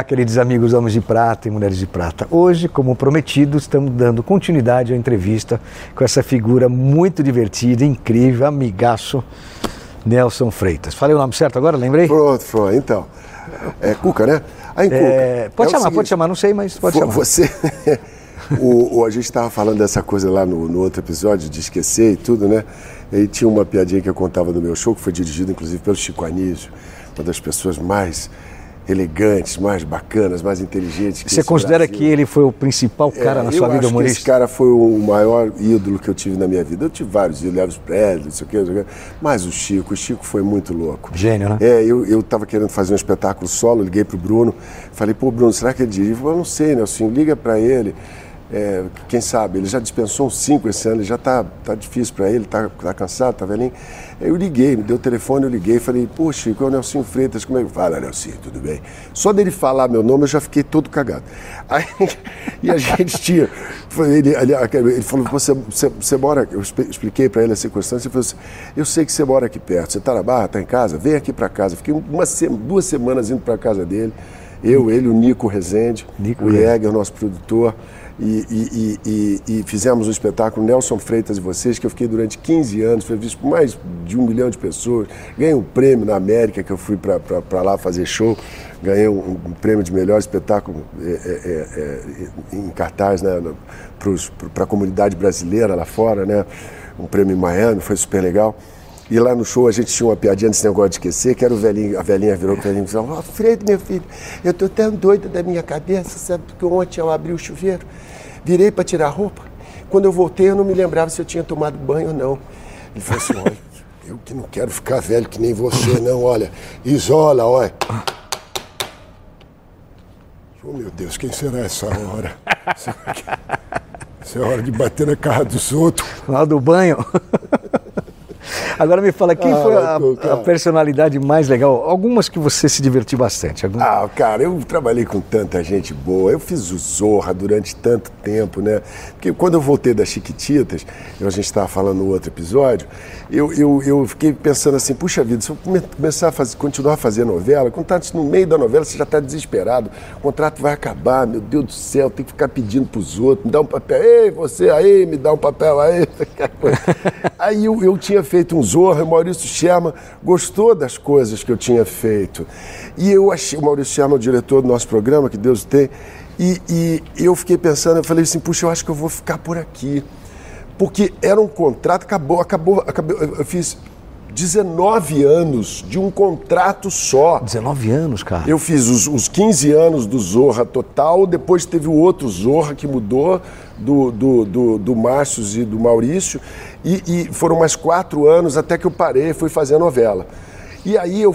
Olá, queridos amigos homens de prata e mulheres de prata. Hoje, como prometido, estamos dando continuidade à entrevista com essa figura muito divertida, incrível, amigaço, Nelson Freitas. Falei o nome certo agora? Lembrei? Pronto, pronto. Então, é Cuca, né? Aí, Cuca. É, pode é chamar, seguinte, pode chamar, não sei, mas pode chamar. Você. o, o, a gente estava falando dessa coisa lá no, no, outro episódio, de esquecer e tudo, né? E tinha uma piadinha que eu contava no meu show, que foi dirigido inclusive pelo Chico Anísio, uma das pessoas mais elegantes, mais bacanas, mais inteligentes. Você considera Brasil. que ele foi o principal cara é, na sua vida humorística? esse cara foi o maior ídolo que eu tive na minha vida. Eu tive vários ídolos, Elvis Presley, não sei o quê, mas o Chico, o Chico foi muito louco. Gênio, né? É, eu estava querendo fazer um espetáculo solo, liguei pro Bruno, falei, pô, Bruno, será que ele dirige? Ele falou, eu não sei, Nelson, liga para ele. É, quem sabe, ele já dispensou cinco esse ano, ele já está tá difícil para ele, está tá cansado, está velhinho. Eu liguei, me deu o telefone, eu liguei, falei, pô, Chico, é o Nelson Freitas, como é que fala, Nelson, tudo bem? Só dele falar meu nome eu já fiquei todo cagado. Aí, e a gente tinha, ele, ele, falou, você, você, você mora, eu expliquei para ele a circunstância, ele falou assim, eu sei que você mora aqui perto, você está na Barra, está em casa, vem aqui para casa. Fiquei uma, duas semanas indo para casa dele, eu, ele, o Nico Rezende, Nico o Jäger, nosso produtor, e, e, e, e, fizemos um espetáculo Nelson Freitas e Vocês, que eu fiquei durante 15 anos, foi visto por mais de um milhão de pessoas. Ganhei um prêmio na América, que eu fui para lá fazer show. Ganhei um, um, prêmio de melhor espetáculo é, é, é, em cartaz né, para a comunidade brasileira lá fora, né? um prêmio em Miami, foi super legal. E lá no show a gente tinha uma piadinha desse negócio de esquecer, que era o velhinho, a velhinha virou para velhinho e falou, Freire, meu filho, eu tô tão doida da minha cabeça, sabe? Porque ontem eu abri o chuveiro, virei para tirar a roupa. Quando eu voltei, eu não me lembrava se eu tinha tomado banho ou não. Ele falou assim, olha, eu que não quero ficar velho que nem você, não, olha, isola, olha. Oh, meu Deus, quem será essa hora? Essa é hora de bater na cara dos outros. Lá do banho. Agora me fala, quem ah, foi a, a, personalidade mais legal? Algumas que você se divertiu bastante. Ah, cara, eu trabalhei com tanta gente boa. Eu fiz o Zorra durante tanto tempo, né? Porque quando eu voltei das Chiquititas, a gente estava falando no outro episódio, eu, eu, eu fiquei pensando assim, puxa vida, se eu começar a fazer, continuar a fazer novela, quando está no meio da novela você já está desesperado, o contrato vai acabar, meu Deus do céu, tem que ficar pedindo para os outros, me dá um papel, ei, você aí, me dá um papel aí. aí eu, eu tinha feito um Zorra, o Maurício Sherman gostou das coisas que eu tinha feito. E eu achei, o Maurício Sherman, o diretor do nosso programa, que Deus tem, e, e eu fiquei pensando, eu falei assim, puxa, eu acho que eu vou ficar por aqui porque era um contrato, acabou, acabou, acabou eu fiz 19 anos de um contrato só. 19 anos, cara? Eu fiz os, os 15 anos do Zorra total, depois teve o outro Zorra que mudou, do, do, do, do Márcio e do Maurício, e, e foram mais quatro anos até que eu parei e fui fazer a novela. E aí eu.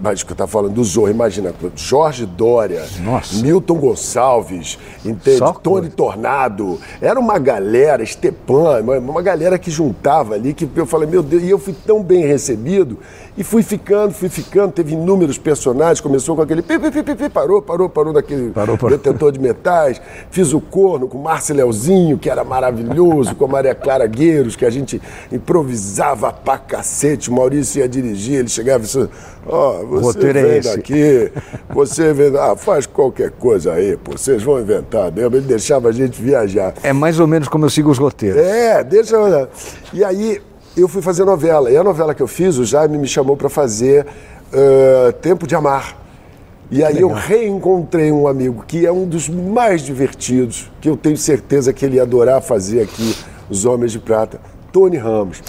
Mas que eu estava falando do Zorro, imagina, Jorge Dória, Nossa. Milton Gonçalves, entende? Tony Tornado. Era uma galera, Stepan, uma galera que juntava ali, que eu falei, meu Deus, e eu fui tão bem recebido e fui ficando, fui ficando, teve inúmeros personagens, começou com aquele pi, pi, pi, pi, parou, parou, parou daquele parou, parou. detentor de metais. Fiz o corno com Márcio Leozinho, que era maravilhoso, com a Maria Clara Gueiros, que a gente improvisava pra cacete. O Maurício ia dirigir, ele chegava e disse, ó, O você é vem esse." daqui, você vem, ah, faz qualquer coisa aí, pô, vocês vão inventar mesmo. Ele deixava a gente viajar. É mais ou menos como eu sigo os roteiros. É, deixa eu... E aí eu fui fazer novela. E a novela que eu fiz, o Jaime me chamou para fazer ah, Tempo de Amar. E aí eu reencontrei um amigo que é um dos mais divertidos, que eu tenho certeza que ele ia adorar fazer aqui, Os Homens de Prata, Tony Ramos.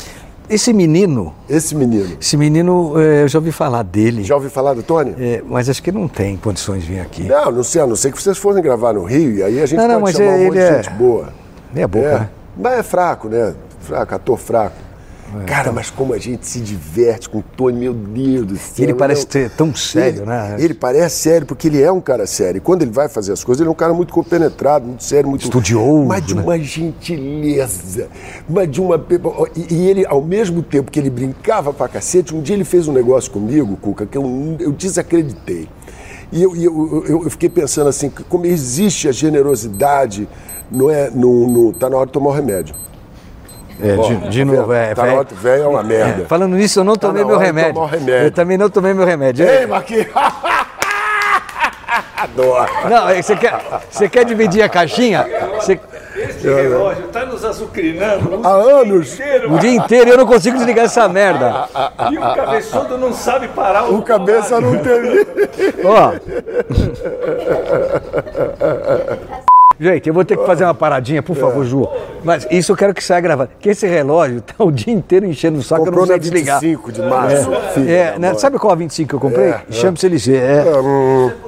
Esse menino, Esse menino. esse menino, é, eu já ouvi falar dele. Já ouviu falar do Tony? É, mas acho que não tem condições de vir aqui. Não, não sei, a não ser que vocês fossem gravar no Rio, e aí a gente Não, não, pode mas chamar um ele monte de é- gente boa. Meia boca, é. né? Mas é fraco, né? Fraco, ator fraco. Cara, mas como a gente se diverte com o Tony, meu Deus do céu. Ele parece ter tão sério, ele, né? Ele parece sério, porque ele é um cara sério. E quando ele vai fazer as coisas, ele é um cara muito compenetrado, muito sério, muito. Estudioso, Mas de né? uma gentileza. Mas de uma. E, e ele, ao mesmo tempo que ele brincava pra cacete, um dia ele fez um negócio comigo, Cuca, que eu, eu desacreditei. E eu, eu, eu, eu fiquei pensando assim, como existe a generosidade, não é? No, no, tá na hora de tomar o remédio. É, de, de tá novo, é. Tá na velho. é uma merda. É, Falando nisso, eu não tomei na meu remédio. remédio. Eu também não tomei meu remédio. Ei, Marquinhos! Adoro. Não, é, você quer, você quer dividir a caixinha? Você- Esse relógio está nos azucrinando Há anos. inteiro. o dia inteiro eu não consigo desligar essa merda. E o cabeçudo não sabe parar o, O cabeça não teve. Ó. Gente, eu vou ter que fazer uma paradinha, por favor, Ju. Mas isso eu quero que saia gravado. Que esse relógio tá o dia inteiro enchendo o saco, eu não Comprou sei desligar. 25 de março. filho É, né, sabe qual a 25 que eu comprei? É, Chama-se LG. É.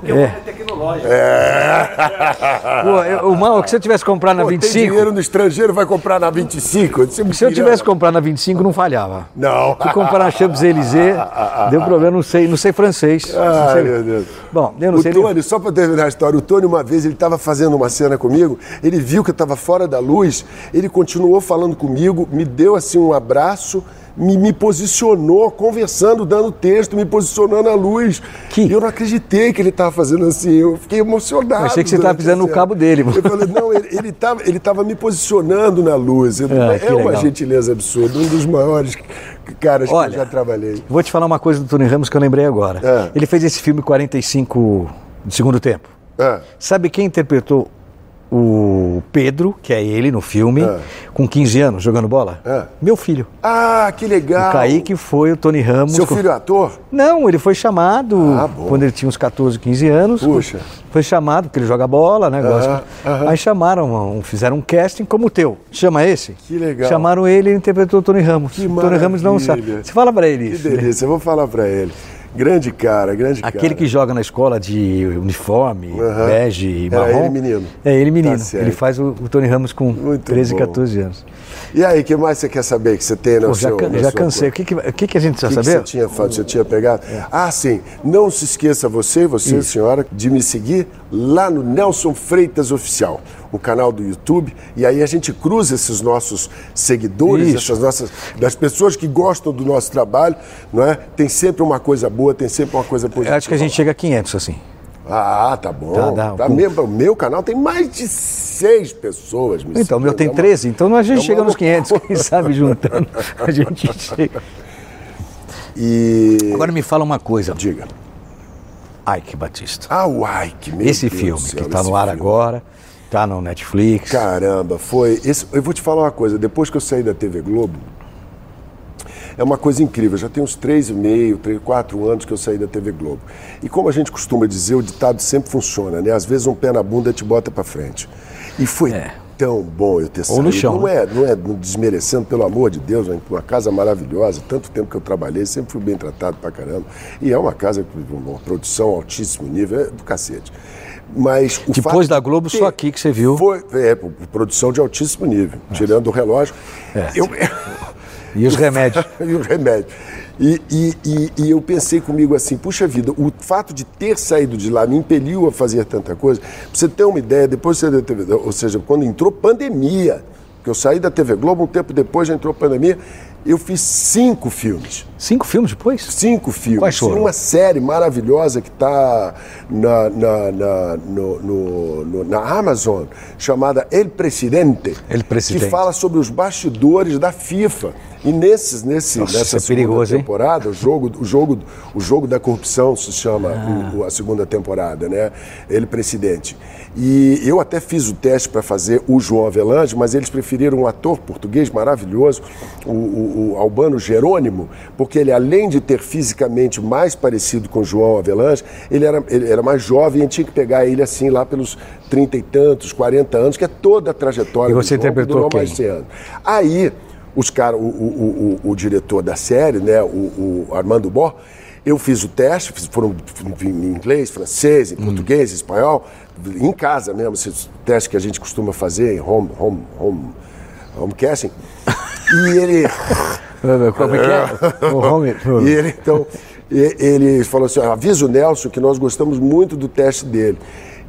é tecnológico. Pô, eu- o mal é que se eu tivesse comprado na Pô, tem 25, dinheiro no estrangeiro, vai comprar na 25? Isso é se eu tivesse comprado na 25, não falhava. Não. Fui comprar na Champs-Élysées, deu problema, não sei, não sei francês. Não sei- meu Deus. Bom, eu não o sei nem- Tony, só para terminar a história, o Tony, uma vez, ele estava fazendo uma cena comigo, ele viu que eu estava fora da luz, ele continuou falando comigo, me deu assim um abraço, me, me posicionou, conversando, dando texto, me posicionou na luz. Que- eu não acreditei que ele estava fazendo assim, eu fiquei emocionado. Eu achei que você estava pisando no cabo dele, mano. Eu falei, não, ele, ele, tava, ele tava me posicionando na luz. Eu- Ah, é uma legal. gentileza absurda, um dos maiores caras Olha, que eu já trabalhei. Vou te falar uma coisa do Tony Ramos que eu lembrei agora. É. Ele fez esse filme 45 de segundo tempo. É. Sabe quem interpretou o Pedro, que é ele no filme, É. com 15 anos, jogando bola? É. Meu filho. Ah, que legal. O Kaique foi o Tony Ramos. Seu filho é ator? Não, ele foi chamado Ah, quando ele tinha uns 14, 15 anos. Puxa. Foi chamado, porque ele joga bola, né? gosta. Aí chamaram, fizeram um casting como o teu. Chama esse? Que legal. Chamaram ele e ele interpretou o Tony Ramos. Que o Tony Ramos não sabe. Você fala pra ele Que isso. né? delícia, eu vou falar pra ele. Grande cara, grande cara. Aquele que joga na escola de uniforme, Aham. bege e marrom. ele menino. É ele menino. Tá ele faz o, o Tony Ramos com Muito 13, bom. 14 anos. E aí, o que mais você quer saber que você tem no Pô, já seu can- na já cansei. O que, que, o que, que a gente O que, precisa que saber? você tinha, você tinha pegado? Ah, sim. Não se esqueça você, você, senhora, de me seguir lá no Nelson Freitas Oficial, o canal do YouTube. E aí a gente cruza esses nossos seguidores, Isso. essas nossas, das pessoas que gostam do nosso trabalho, não é? Tem sempre uma coisa boa, tem sempre uma coisa Eu positiva. acho que a gente chega a 500, assim. Ah, tá bom. Tá, dá. Tá mesmo, o meu canal tem mais de seis pessoas. me Então, o meu tem É uma- 13, então a gente é chega uma nos 500, quem sabe juntando, a gente chega. E. Agora me fala uma coisa, Diga. Ike Batista. Ah, o Ike, meu esse Deus filme céu, que tá esse no ar filme. agora, tá no Netflix. Caramba, foi. Esse, eu vou te falar uma coisa, depois que eu saí da TV Globo, é uma coisa incrível. Já tem uns três e meio, três, quatro anos que eu saí da TV Globo. E como a gente costuma dizer, o ditado sempre funciona, né? Às vezes um pé na bunda te bota pra frente. E foi É. tão bom eu ter Ou saído. no chão, Não né? é, não é desmerecendo, pelo amor de Deus, né? uma casa maravilhosa. Tanto tempo que eu trabalhei, sempre fui bem tratado pra caramba. E é uma casa com uma produção altíssimo nível, é do cacete. Mas Depois da Globo, só aqui que você viu. foi, é, produção de altíssimo nível, tirando o relógio. É. Eu, E os remédios. e o remédio. E, e- e- e eu pensei comigo assim, puxa vida, o fato de ter saído de lá me impeliu a fazer tanta coisa. Pra você ter uma ideia, depois você da TV, ou seja, quando entrou pandemia, que eu saí da TV Globo, um tempo depois já entrou pandemia, eu fiz cinco filmes. Cinco filmes depois? Cinco filmes. Quais foram? Uma série maravilhosa que está na, na, na, no- no- no- na Amazon, chamada El Presidente. El Presidente. Que fala sobre os bastidores da FIFA. E nesses, nesse, Nossa, nessa é perigoso, segunda hein? temporada, o jogo, o, jogo, o jogo da corrupção se chama Ah. o- a segunda temporada, né? Ele presidente. E eu até fiz o teste para fazer o João Avelange, mas eles preferiram um ator português maravilhoso, o, o- o Albano Jerônimo, porque ele, além de ter fisicamente mais parecido com o João Avelange, ele era, ele era mais jovem e tinha que pegar ele assim lá pelos trinta e tantos, 40 anos, que é toda a trajetória E do você João, que interpretou anos. Aí, os caras, o, o, o, o diretor da série, né, o, o Armando Bó, eu fiz o teste, fiz- foram em inglês, francês, em português, espanhol, em casa mesmo, esses testes que a gente costuma fazer em home, home, home, home casting. E ele. Como é que é? O home... E ele, então, ele falou assim: "Ó, avisa o Nelson que nós gostamos muito do teste dele.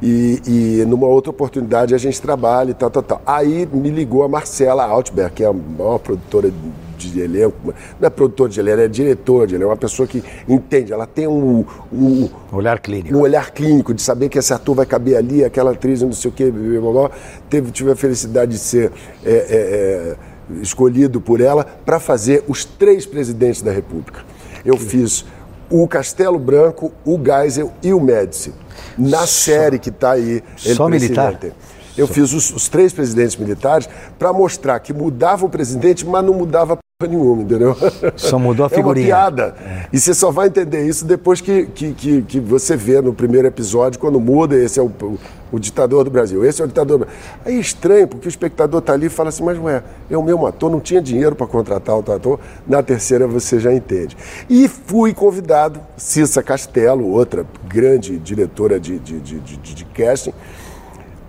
E, e numa outra oportunidade a gente trabalha e tal, tal, tal. Aí me ligou a Marcela Altberg, que é a maior produtora de elenco, não é produtora de elenco, é diretora de elenco, é uma pessoa que entende, ela tem um, um, Olhar clínico. um olhar clínico de saber que esse ator vai caber ali, aquela atriz, não sei o quê, blá, blá, blá. Teve, tive a felicidade de ser é, é, é, escolhido por ela para fazer os três presidentes da República. Eu fiz o Castelo Branco, o Geisel e o Médici. Na série que está aí. El Só militar? Presidente. Eu fiz os, os três presidentes militares para mostrar que mudava o presidente, mas não mudava nenhuma, entendeu? Só mudou a É uma figurinha. piada. E você só vai entender isso depois que, que, que, que você vê no primeiro episódio, quando muda, esse é o, o, o ditador do Brasil, esse é o ditador do Brasil. Aí é estranho, porque o espectador está ali e fala assim, mas ué, é o mesmo ator, não tinha dinheiro para contratar outro ator. Na terceira você já entende. E fui convidado, Cissa Castelo, outra grande diretora de, de, de, de, de casting,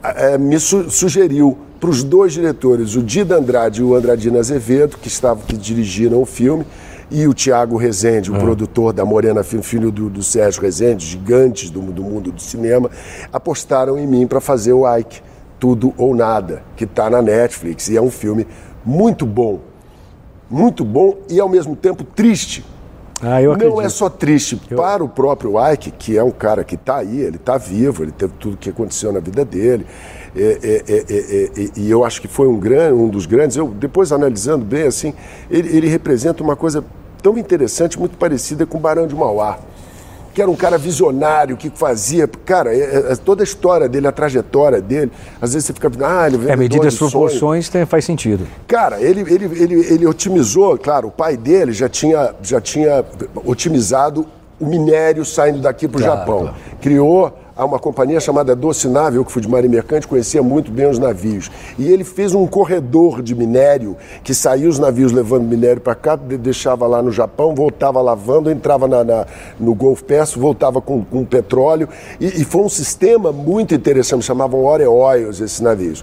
eh, me su- sugeriu para os dois diretores, o Dida Andrade e o Andradino Azevedo, que estavam que dirigiram o filme, e o Tiago Rezende, o produtor da Morena Filme, filho do, do Sérgio Rezende, gigantes do, do mundo do cinema, apostaram em mim para fazer o Ike, Tudo ou Nada, que está na Netflix e é um filme muito bom, muito bom e ao mesmo tempo triste. Ah, eu acredito. Não é só triste para o próprio Ike, que é um cara que está aí, ele está vivo, ele teve tudo que aconteceu na vida dele. É, é, é, e eu acho que foi um, grande, um dos grandes. Eu, depois, analisando bem, assim, ele, ele representa uma coisa tão interessante, muito parecida com o Barão de Mauá. Que era um cara visionário, que fazia. Cara, é- é- toda a história dele, a trajetória dele, às vezes você fica. Ah, ele É, medida as proporções tem, faz sentido. Cara, ele, ele, ele, ele otimizou, claro, o pai dele já tinha, já tinha otimizado o minério saindo daqui para o Claro, Japão. claro. Criou a uma companhia chamada Doce Nave, eu que fui de marinha mercante, conhecia muito bem os navios. E ele fez um corredor de minério que saía os navios levando minério para cá, de- deixava lá no Japão, voltava lavando, entrava na, na- no Golfo Pérsico, voltava com, com petróleo. E, e foi um sistema muito interessante, chamavam Oreoios esses navios.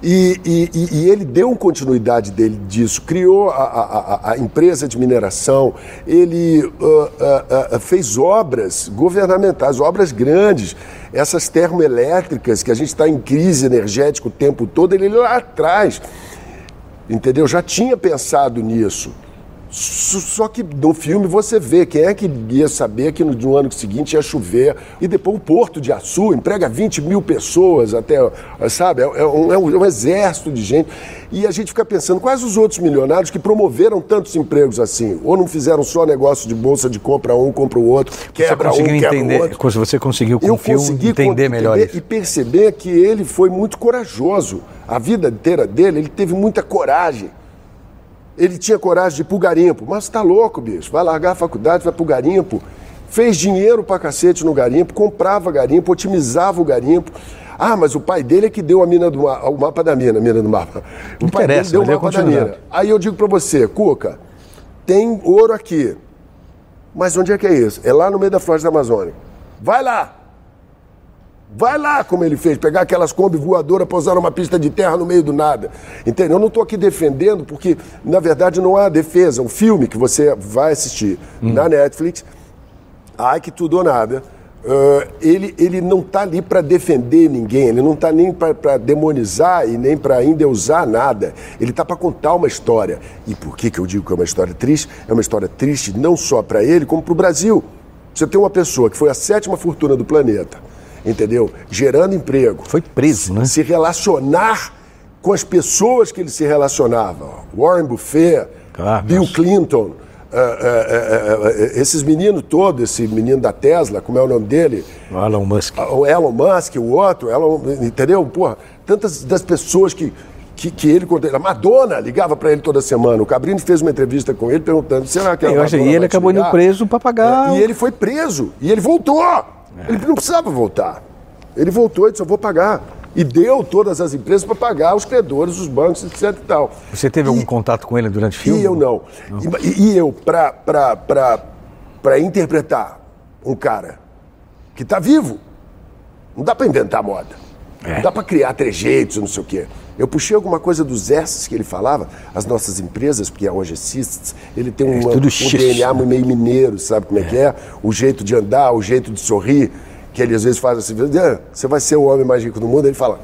E, e- e- ele deu continuidade dele disso, criou a, a- a- empresa de mineração, ele ah, ah, ah, fez obras governamentais, obras grandes, essas termoelétricas que a gente está em crise energética o tempo todo, ele lá atrás, entendeu? Já tinha pensado nisso. Só que no filme você vê quem é que ia saber que no, no ano seguinte ia chover. E depois o Porto de Açu emprega 20 mil pessoas até, sabe? É, é um, é um- um exército de gente. E a gente fica pensando, quais os outros milionários que promoveram tantos empregos assim? Ou não fizeram só negócio de bolsa de compra um, compra o outro, quebra um, conseguiu quebra o entender, outro. você conseguiu com Eu o filme consegui entender con- melhor entender isso. e perceber que ele foi muito corajoso. A vida inteira dele, ele teve muita coragem. Ele tinha coragem de ir pro garimpo. Mas tá louco, bicho. Vai largar a faculdade, vai pro garimpo. Fez dinheiro pra cacete no garimpo, comprava garimpo, otimizava o garimpo. Ah, mas o pai dele é que deu a mina do ma- o mapa da mina, a mina do mapa. O Não pai dele interessa, deu o mapa da mina. Aí eu digo pra você, Cuca, tem ouro aqui. Mas onde é que é isso? É lá no meio da floresta amazônica. Vai lá! Vai lá, como ele fez, pegar aquelas Kombi voadoras, pousar numa pista de terra no meio do nada. Entendeu? Eu não estou aqui defendendo, porque, na verdade, não há defesa. Um filme que você vai assistir na Netflix, Ai que tudo ou nada, ah, ele, ele não está ali para defender ninguém, ele não está nem para demonizar e nem para endeusar nada. Ele está para contar uma história. E por que, que eu digo que é uma história triste? É uma história triste não só para ele, como para o Brasil. Você tem uma pessoa que foi a sétima fortuna do planeta, entendeu? Gerando emprego. Foi preso, né? Se relacionar com as pessoas que ele se relacionava. Warren Buffett, Ah, Bill nossa. Clinton, ah, ah, ah, ah, esses meninos todos, esse menino da Tesla, como é o nome dele? O Elon Musk. o Elon Musk, o outro, Elon, entendeu? Porra, tantas das pessoas que, que, que ele. A Madonna ligava para ele toda semana. O Cabrini fez uma entrevista com ele perguntando: será que a Eu acho- e ele acabou indo preso pra pagar E o- ele foi preso. E ele voltou. Ele não precisava voltar. Ele voltou e disse: eu vou pagar. E deu todas as empresas para pagar os credores, os bancos, etc e tal. Você teve E- algum contato com ele durante o filme? e eu não. E, e eu, para interpretar um cara que está vivo, não dá para inventar moda. É. Dá para criar trejeitos, não sei o quê. Eu puxei alguma coisa dos S's que ele falava, as nossas empresas, porque hoje Systems, ele tem um, É um X, DNA meio mineiro, sabe como é, que é? O jeito de andar, o jeito de sorrir, que ele às vezes faz assim, "Ah, você vai ser o homem mais rico do mundo, ele fala,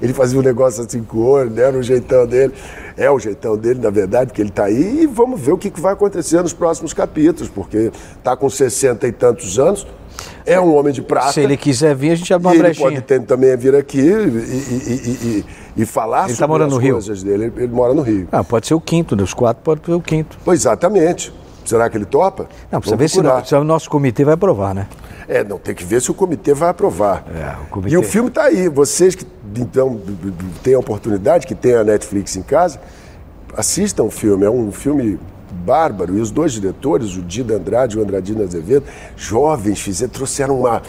ele fazia um negócio assim com o olho, né? Era o jeitão dele. É o jeitão dele, na verdade, que ele está aí. E vamos ver o que que vai acontecer nos próximos capítulos, porque está com 60 e tantos anos, é um homem de prata. Se ele quiser vir, a gente abre e uma ele brechinha. pode ter, também vir aqui e, e- e- e- e falar Ele tá sobre morando as no Rio? coisas dele. Ele, ele mora no Rio. Ah, pode ser o quinto, dos quatro pode ser o quinto. Pois exatamente. Será que ele topa? Não, precisa ver se, no- se o nosso comitê vai aprovar, né? É, não, tem que ver se o comitê vai aprovar. É, o comitê- E o filme está aí. Vocês que então têm a oportunidade, que têm a Netflix em casa, assistam o filme. É um filme bárbaro. E os dois diretores, o Dida Andrade e o Andradino Azevedo, jovens, fizeram, trouxeram uma,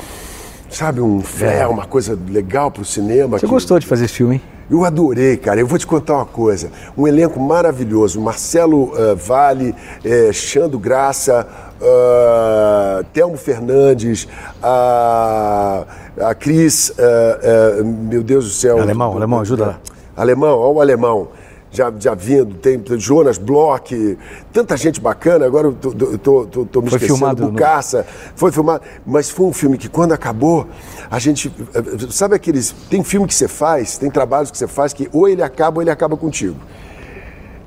sabe, um fé, uma coisa legal para o cinema. É. Você que- gostou de fazer esse filme, hein? eu adorei, cara. Eu vou te contar uma coisa. Um elenco maravilhoso. Marcelo eh, Vale, eh, Xando Graça, ah, Telmo Fernandes, a, a Cris, ah, meu Deus do céu. Alemão, alemão, ajuda lá. Alemão, olha o alemão. Já, já vindo, tem Jonas Bloch, tanta gente bacana. Agora eu tô, tô, tô, tô- me Foi esquecendo. filmado no- Bucaça, foi filmado. Mas foi um filme que, quando acabou, a gente. Sabe aqueles. Tem filme que você faz, tem trabalhos que você faz que ou ele acaba ou ele acaba contigo.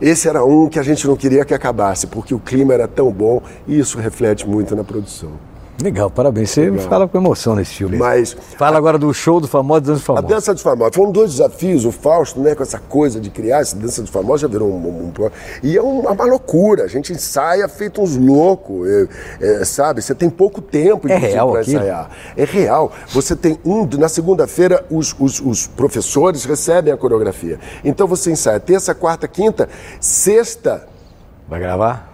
Esse era um que a gente não queria que acabasse, porque o clima era tão bom e isso reflete muito na produção. Legal, parabéns. Você fala com emoção nesse filme. Mas Fala agora do show do famoso Dança do A Famoso. dança dos famosos. Foram dois desafios. O Fausto, né, com essa coisa de criar essa dança dos famosos, já virou um. um- um e é uma, uma loucura. A gente ensaia feito uns loucos. é- é, sabe? Você tem pouco tempo É real para ensaiar. É real. Você tem um. Na segunda-feira, os, os- os professores recebem a coreografia. Então você ensaia terça, quarta, quinta, sexta. Vai gravar?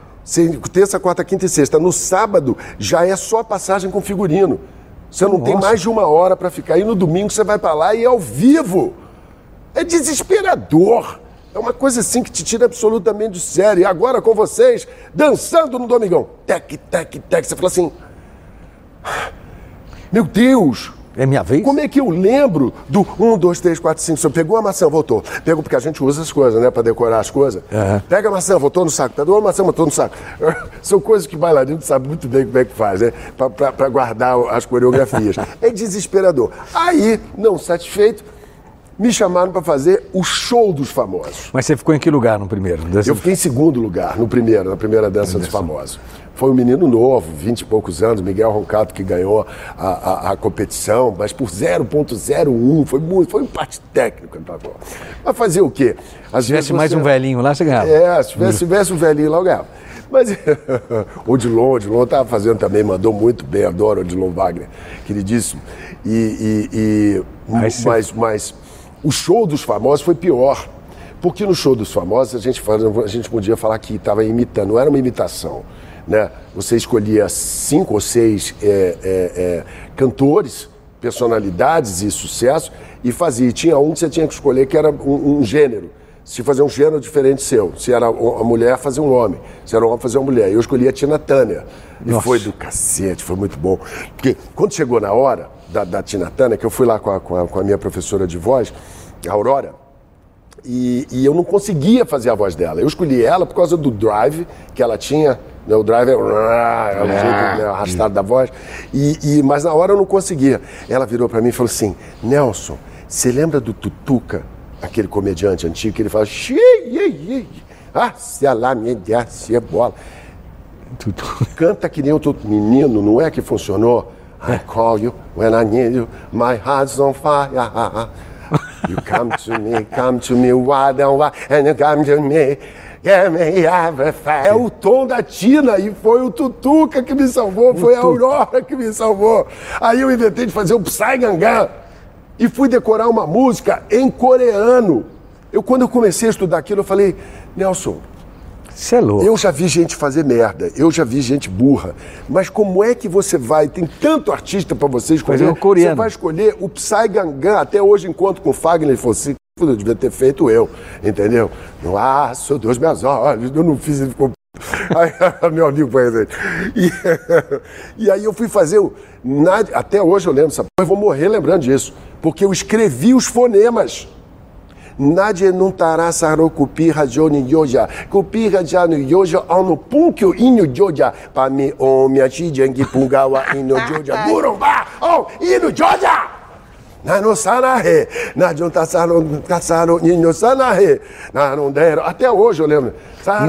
Terça, quarta, quinta e sexta. No sábado já é só passagem com figurino. Você não tem Nossa. mais de uma hora para ficar. E no domingo você vai para lá e é ao vivo. É desesperador. É uma coisa assim que te tira absolutamente do sério. E agora com vocês, dançando no Domingão. Tec, tec, tec. Você fala assim. Meu Deus! É minha vez? Como é que eu lembro do 1, 2, 3, 4, 5, 6? Pegou a maçã, voltou. Pegou, porque a gente usa as coisas, né, para decorar as coisas. Aham. Pega a maçã, voltou no saco. Pegou a maçã, voltou no saco. São coisas que bailarino sabe muito bem como é que faz, né? Para guardar as coreografias. é desesperador. Aí, não satisfeito, me chamaram para fazer o show dos famosos. Mas você ficou em que lugar no primeiro? Eu fiquei em segundo lugar, no primeiro, na primeira dança dos famosos. Foi um menino novo, 20 e poucos anos, Miguel Roncato, que ganhou a, a- a competição, mas por 0,01, foi muito, foi um parte técnico. Tá bom. Mas fazer o quê? Às Se tivesse mais você- um velhinho lá, você ganhava. É, se tivesse, se tivesse um velhinho lá, eu ganhava. Mas o Odilon, o Odilon estava fazendo também, mandou muito bem, adoro o Odilon Wagner, queridíssimo. E, e- e- Mas você- mas, mas o show dos famosos foi pior. Porque no show dos famosos a gente, fala- a gente podia falar que estava imitando, não era uma imitação. Né? Você escolhia cinco ou seis é, é, é, cantores, personalidades e sucesso e fazia. E tinha um que você tinha que escolher que era um, um gênero. Se fazer um gênero diferente seu. Se era a mulher, fazer um homem. Se era um homem, fazer uma mulher. Eu escolhi a Tina Turner. E Nossa. foi do cacete, foi muito bom. Porque quando chegou na hora da, da Tina Turner, que eu fui lá com a, com a- com a minha professora de voz, a Aurora, e, e eu não conseguia fazer a voz dela. Eu escolhi ela por causa do drive que ela tinha. Né, O drive é, é o jeito né, arrastado da voz. E, e- mas na hora eu não conseguia. Ela virou para mim e falou assim: Nelson, você lembra do Tutuca, aquele comediante antigo que ele fala. "Xi, ie, ie, Ah, se lá me desse bola. Canta que nem outro menino, não é que funcionou? I call you when I need you, my heart's on fire. You come to me, come to me, why don't why, and you come to me. É o tom da Tina e foi o Tutuca que me salvou, foi a Aurora que me salvou. Aí eu inventei de fazer o Psy Gangan e fui decorar uma música em coreano. Eu, quando eu comecei a estudar aquilo, eu falei, Nelson, Você é louco. eu já vi gente fazer merda, eu já vi gente burra. Mas como é que você vai? Tem tanto artista pra você escolher. Fazer um coreano. Você vai escolher o Psy Gangan. Até hoje, encontro com o Fagner, ele falou assim: eu devia ter feito eu, entendeu? Nossa, Deus, meus olhos, eu não fiz, ele ficou. Aí, meu amigo foi ele. E, e aí eu fui fazer o. até hoje eu lembro, sabe? Eu vou morrer lembrando disso. Porque eu escrevi os fonemas. Nadie nuntará saro kupira joni yoja. Kupira jano yoja ano punkyo inu joja. Pa mi o miachi jengi pungawa inu joja. Burumba o inu joja! Nano sanahe, najon tasano, tasano, nino sanahe, nanon dero. Até hoje eu lembro.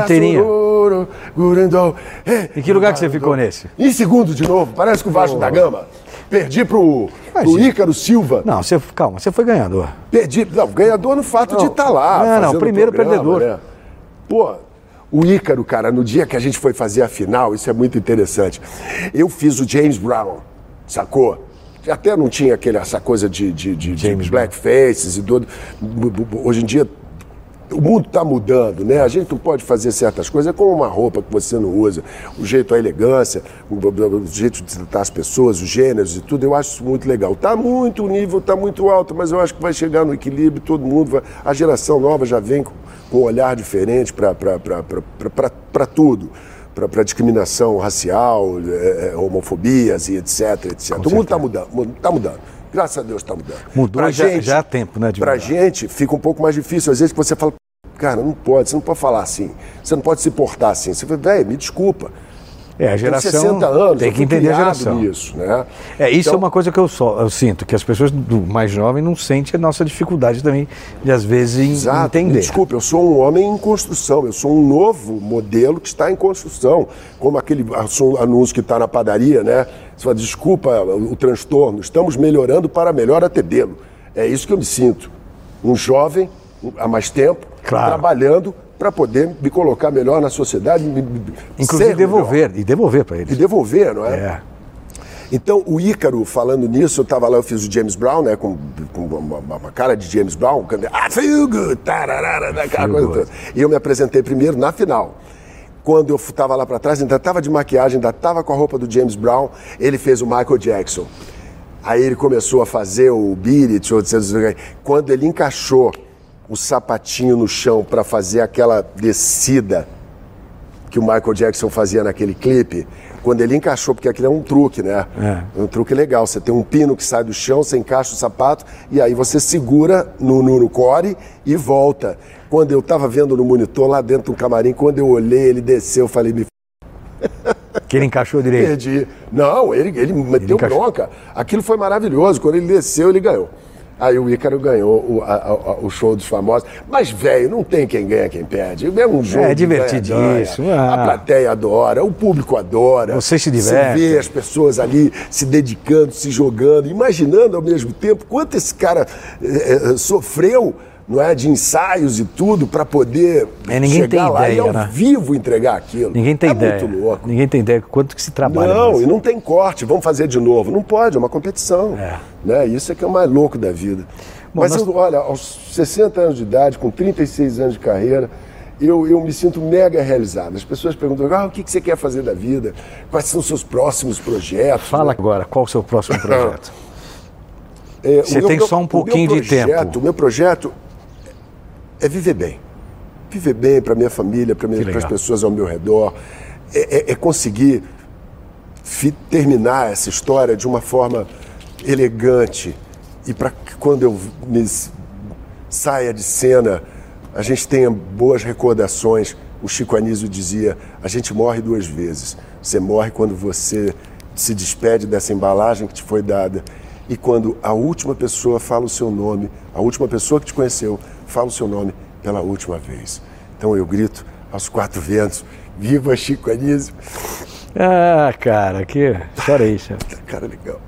Inteirinho. Sarasuro, gurendo, eh, Em que lugar que você ficou nesse? Em segundo de novo, parece que o Vasco da Gama. Perdi pro, pro. Ícaro Silva. Não, você, calma, você foi ganhador. Perdi. Não, ganhador no fato de estar lá. Não, não, primeiro perdedor. né? Pô, o Ícaro, cara, no dia que a gente foi fazer a final, isso é muito interessante. Eu fiz o James Brown, sacou? Até não tinha aquele, essa coisa de, de, de, de James blackfaces e tudo. Hoje em dia o mundo está mudando, né? A gente não pode fazer certas coisas, é como uma roupa que você não usa, o jeito, a elegância, o, o jeito de tratar as pessoas, os gêneros e tudo, eu acho isso muito legal. Tá muito, o nível está muito alto, mas eu acho que vai chegar no equilíbrio, todo mundo vai. A geração nova já vem com, com um olhar diferente para tudo. Para discriminação racial, é, é, homofobias e etc, etc. o mundo está mudando, está mudando. Graças a Deus está mudando. Mudou Pra já- já há tempo, né, mudar. gente fica um pouco mais difícil. Às vezes que você fala, cara, não pode, você não pode falar assim. Você não pode se portar assim. Você fala, velho, me desculpa. É, a Tem geração 60 anos, tem que entender a geração. nisso, né? É, isso é Então- uma coisa que eu, só, eu sinto, que as pessoas do mais jovens não sentem a nossa dificuldade também de, às vezes, Exato. Entender. desculpe, eu sou um homem em construção, eu sou um novo modelo que está em construção. Como aquele anúncio que está na padaria, né? Você fala, desculpa o, transtorno, estamos melhorando para melhor atendê-lo. É isso que eu me sinto. Um jovem, há mais tempo, Claro. trabalhando para poder me colocar melhor na sociedade. me- Inclusive devolver, e devolver para melhor. E eles. devolver, não é? É. Então, o Ícaro, falando nisso, eu estava lá, eu fiz o James Brown, né? Com, com uma, uma- cara de James Brown, cantando, I feel good, tararara, né, aquela coisa toda. E eu me apresentei primeiro na final. Quando eu estava lá para trás, ainda estava de maquiagem, ainda estava com a roupa do James Brown, ele fez o Michael Jackson. Aí ele começou a fazer o Beat It, ou quando ele encaixou o sapatinho no chão para fazer aquela descida que o Michael Jackson fazia naquele clipe, quando ele encaixou, porque aquilo é um truque, né? É. um truque legal. Você tem um pino que sai do chão, você encaixa o sapato e aí você segura no, no, no core e volta. Quando eu tava vendo no monitor lá dentro do camarim, quando eu olhei, ele desceu, eu falei, me Que ele encaixou direito. perdi. Não, ele, ele meteu encaixou. bronca. Aquilo foi maravilhoso. Quando ele desceu, ele ganhou. Aí o Ícaro ganhou o, a- a- o show dos famosos. Mas, velho, não tem quem ganha, quem perde. É um jogo. É divertidíssimo, ah. A plateia adora, o público adora. Você se Você diverte. vê as pessoas ali se dedicando, se jogando, imaginando ao mesmo tempo quanto esse cara eh, sofreu. Não é, de ensaios e tudo para poder É, ninguém chegar tem lá e ideia, ao né? vivo entregar aquilo. Ninguém tem é ideia. muito louco. Ninguém tem ideia quanto que se trabalha. Não, nisso. e não tem corte, vamos fazer de novo. Não pode, é uma competição. É. Né? Isso é que é o mais louco da vida. Bom, Mas nós- eu, olha, aos 60 anos de idade, com 36 anos de carreira, eu, eu me sinto mega realizado. As pessoas perguntam, ah, o que que você quer fazer da vida? Quais são os seus próximos projetos? Fala né? agora, qual o seu próximo projeto? É, Você meu tem só um pouquinho meu de projeto- tempo. O meu projeto é viver bem. Viver bem para minha família, para as pessoas ao meu redor. É, é- é conseguir fi- terminar essa história de uma forma elegante e para que quando eu me saia de cena, a gente tenha boas recordações. O Chico Anísio dizia: a gente morre duas vezes. Você morre quando você se despede dessa embalagem que te foi dada e quando a última pessoa fala o seu nome, a última pessoa que te conheceu fala o seu nome pela última vez. Então eu grito aos quatro ventos: Viva Chico Anísio! Ah, cara, que é isso? Cara, legal.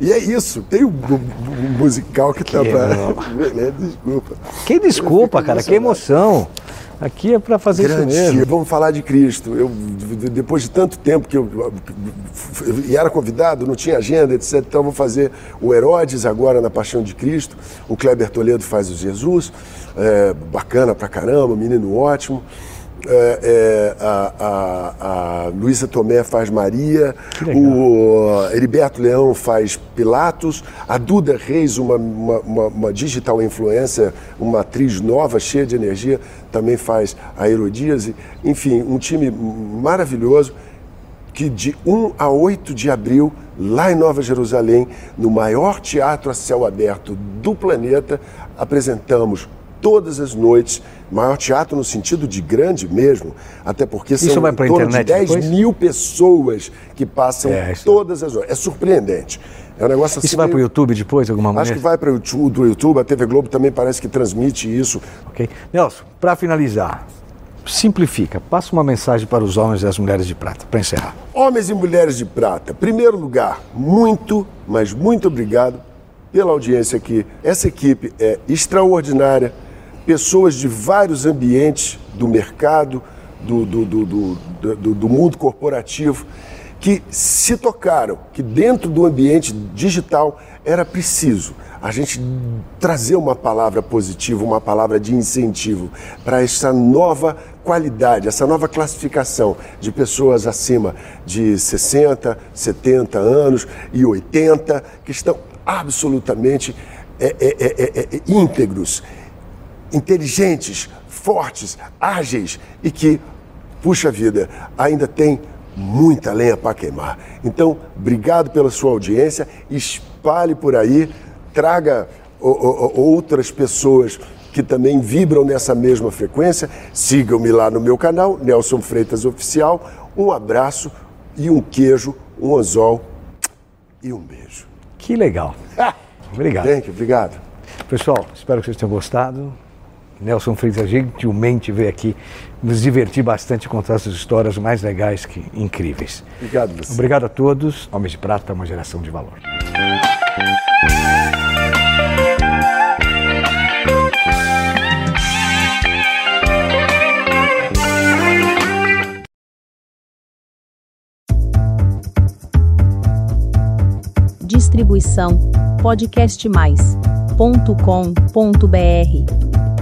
E é isso, tem um, um- musical que, tá pra. legal. Beleza, Desculpa. Que desculpa, cara, que emoção. Aqui é para fazer Grande isso mesmo. Vamos falar de Cristo. Eu, depois de tanto tempo que eu, eu era convidado, não tinha agenda, etc. Então vou fazer o Herodes agora na Paixão de Cristo. O Kleber Toledo faz o Jesus. É, bacana pra caramba, menino ótimo. É, é, a, a, a Luísa Tomé faz Maria, o Heriberto Leão faz Pilatos, a Duda Reis, uma, uma, uma, uma digital influencer, uma atriz nova, cheia de energia, também faz a Herodíase. Enfim, um time maravilhoso que de 1 a 8 de abril, lá em Nova Jerusalém, no maior teatro a céu aberto do planeta, apresentamos todas as noites, maior teatro no sentido de grande mesmo, até porque Isso são vai em torno de internet 10 depois? mil pessoas que passam É, isso- todas as noites. É surpreendente. É um negócio assim. Isso vai para o meio- YouTube depois, de alguma Acho maneira? que vai para o YouTube, do YouTube, a TV Globo também parece que transmite isso. Ok. Nelson, para finalizar, simplifica, passa uma mensagem para os homens e as mulheres de prata, para encerrar. Homens e mulheres de prata, primeiro lugar, muito, mas muito obrigado pela audiência aqui. Essa equipe é extraordinária, pessoas de vários ambientes do mercado, do, do, do, do, do- do mundo corporativo, que se tocaram que dentro do ambiente digital era preciso a gente trazer uma palavra positiva, uma palavra de incentivo para essa nova qualidade, essa nova classificação de pessoas acima de 60, 70 anos e 80 que estão absolutamente é, é, é, é, é, íntegros, inteligentes, fortes, ágeis e que, puxa vida, ainda tem muita lenha para queimar. Então, obrigado pela sua audiência, espalhe por aí, traga o- o- outras pessoas que também vibram nessa mesma frequência. Sigam-me lá no meu canal, Nelson Freitas Oficial. Um abraço e um queijo, um anzol e um beijo. Que legal. Obrigado. Thank you, obrigado. Pessoal, espero que vocês tenham gostado. Nelson Freitas gentilmente veio aqui nos divertir bastante contar essas histórias mais legais que incríveis. Obrigado, você. Obrigado a todos. Homens de Prata, uma geração de valor. Distribuição podcastmais.com.br